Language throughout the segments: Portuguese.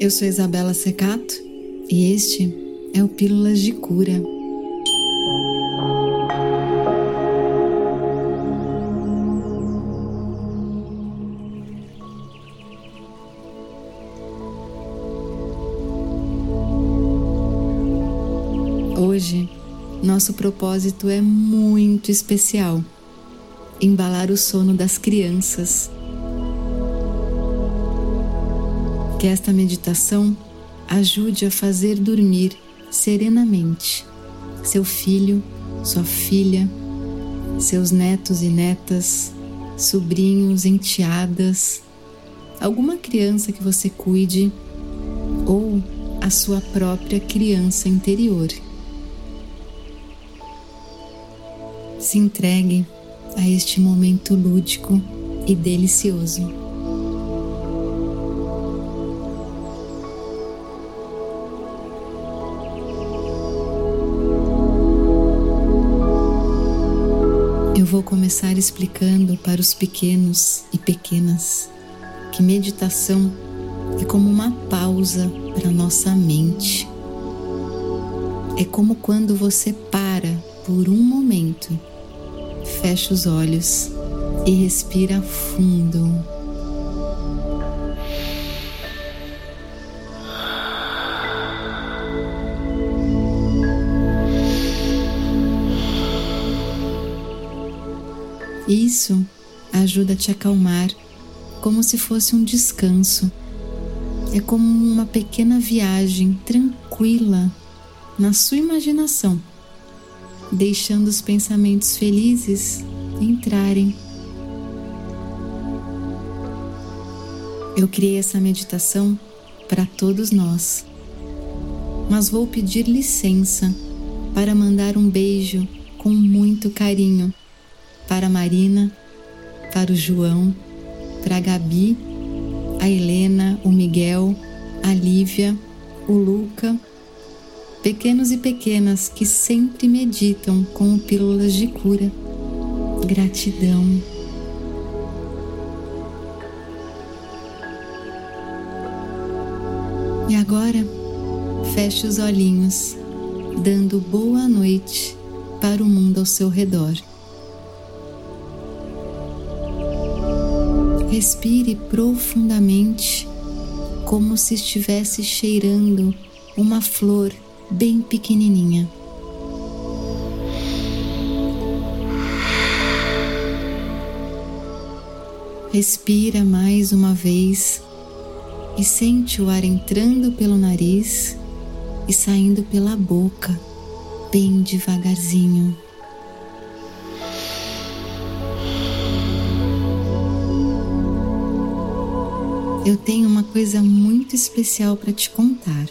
Eu sou Isabela Secato e este é o Pílulas de Cura. Hoje, nosso propósito é muito especial embalar o sono das crianças. Que esta meditação ajude a fazer dormir serenamente seu filho, sua filha, seus netos e netas, sobrinhos, enteadas, alguma criança que você cuide ou a sua própria criança interior. Se entregue a este momento lúdico e delicioso. Começar explicando para os pequenos e pequenas que meditação é como uma pausa para nossa mente. É como quando você para por um momento fecha os olhos e respira fundo. Isso ajuda a te acalmar, como se fosse um descanso. É como uma pequena viagem tranquila na sua imaginação deixando os pensamentos felizes entrarem. Eu criei essa meditação para todos nós, mas vou pedir licença para mandar um beijo com muito carinho para a Marina, para o João, para a Gabi, a Helena, o Miguel, a Lívia, o Luca pequenos e pequenas que sempre meditam com pílulas de cura. Gratidão. E agora, feche os olhinhos, dando boa noite para o mundo ao seu redor. Respire profundamente, como se estivesse cheirando uma flor bem pequenininha. Respira mais uma vez e sente o ar entrando pelo nariz e saindo pela boca, bem devagarzinho. Eu tenho uma coisa muito especial para te contar.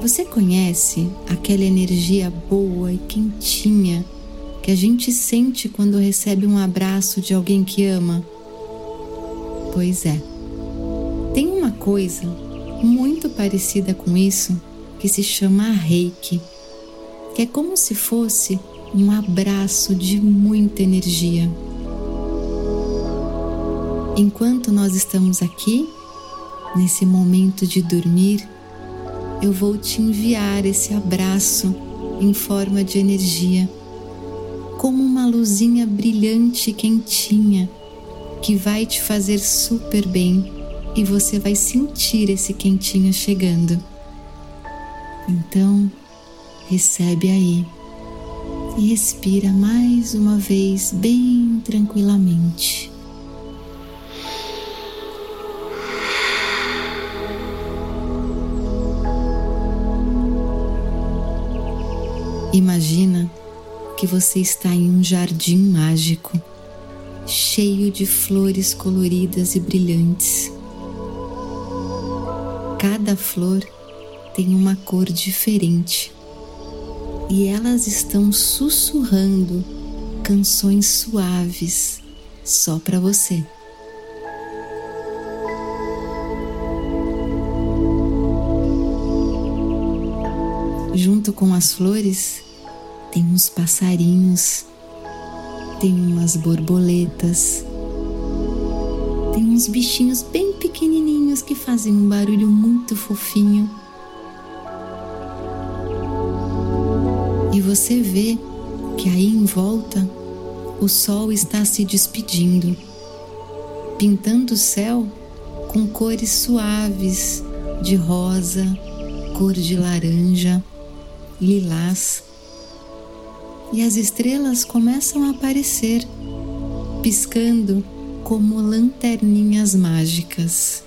Você conhece aquela energia boa e quentinha que a gente sente quando recebe um abraço de alguém que ama? Pois é. Tem uma coisa muito parecida com isso que se chama reiki, que é como se fosse um abraço de muita energia. Enquanto nós estamos aqui, nesse momento de dormir, eu vou te enviar esse abraço em forma de energia, como uma luzinha brilhante e quentinha que vai te fazer super bem e você vai sentir esse quentinho chegando. Então, recebe aí e respira mais uma vez bem tranquilamente. Imagina que você está em um jardim mágico, cheio de flores coloridas e brilhantes. Cada flor tem uma cor diferente e elas estão sussurrando canções suaves só para você. Junto com as flores, tem uns passarinhos, tem umas borboletas, tem uns bichinhos bem pequenininhos que fazem um barulho muito fofinho. E você vê que aí em volta o sol está se despedindo, pintando o céu com cores suaves de rosa, cor de laranja, lilás. E as estrelas começam a aparecer, piscando como lanterninhas mágicas.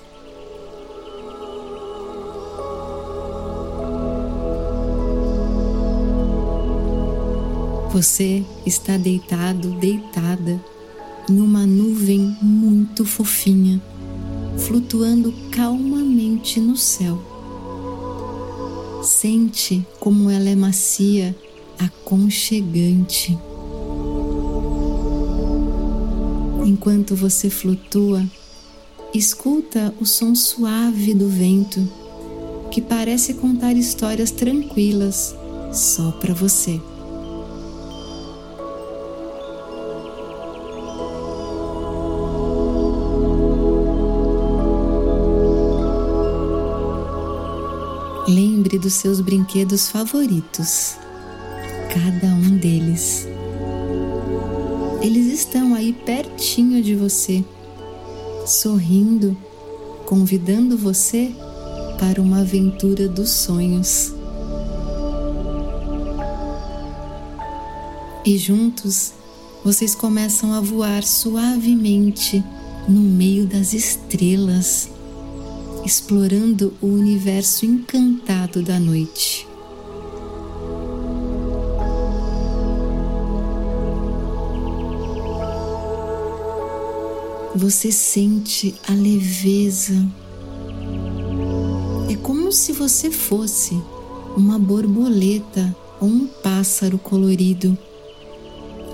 Você está deitado, deitada, numa nuvem muito fofinha, flutuando calmamente no céu. Sente como ela é macia, aconchegante. Enquanto você flutua, escuta o som suave do vento, que parece contar histórias tranquilas só para você. Lembre dos seus brinquedos favoritos, cada um deles. Eles estão aí pertinho de você, sorrindo, convidando você para uma aventura dos sonhos. E juntos vocês começam a voar suavemente no meio das estrelas explorando o universo encantado da noite. Você sente a leveza. É como se você fosse uma borboleta ou um pássaro colorido,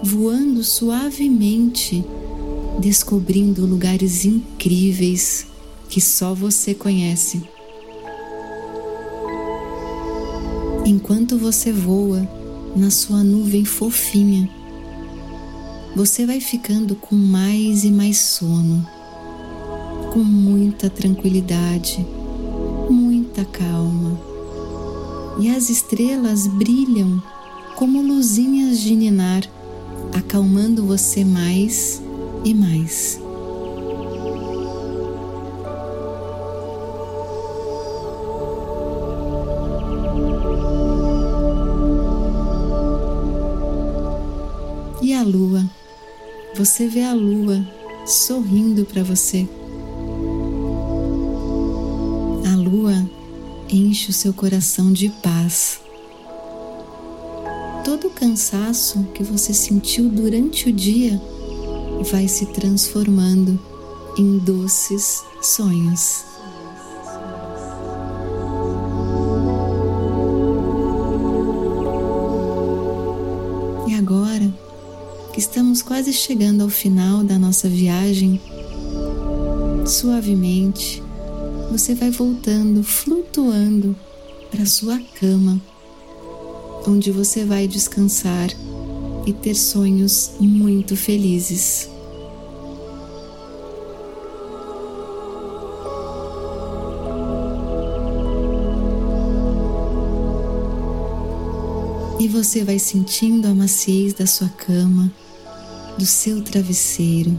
voando suavemente, descobrindo lugares incríveis que só você conhece. Enquanto você voa na sua nuvem fofinha, você vai ficando com mais e mais sono, com muita tranquilidade, muita calma. E as estrelas brilham como luzinhas de ninar, acalmando você mais e mais. lua. Você vê a lua sorrindo para você. A lua enche o seu coração de paz. Todo o cansaço que você sentiu durante o dia vai se transformando em doces sonhos. Que estamos quase chegando ao final da nossa viagem, suavemente você vai voltando, flutuando para sua cama, onde você vai descansar e ter sonhos muito felizes. E você vai sentindo a maciez da sua cama do seu travesseiro.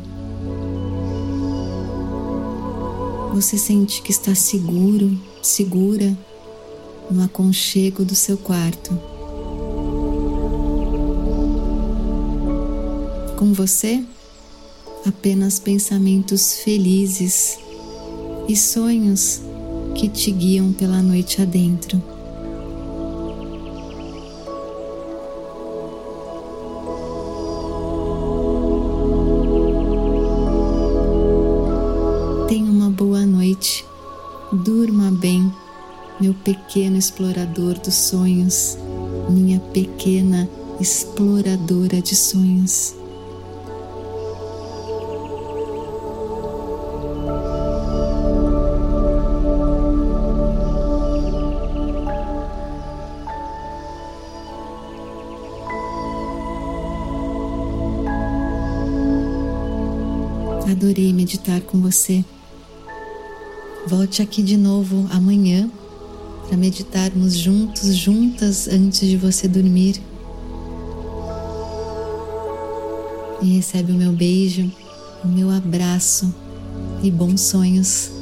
Você sente que está seguro, segura no aconchego do seu quarto. Com você, apenas pensamentos felizes e sonhos que te guiam pela noite adentro. Pequeno explorador dos sonhos, minha pequena exploradora de sonhos. Adorei meditar com você. Volte aqui de novo amanhã para meditarmos juntos, juntas antes de você dormir. E recebe o meu beijo, o meu abraço e bons sonhos.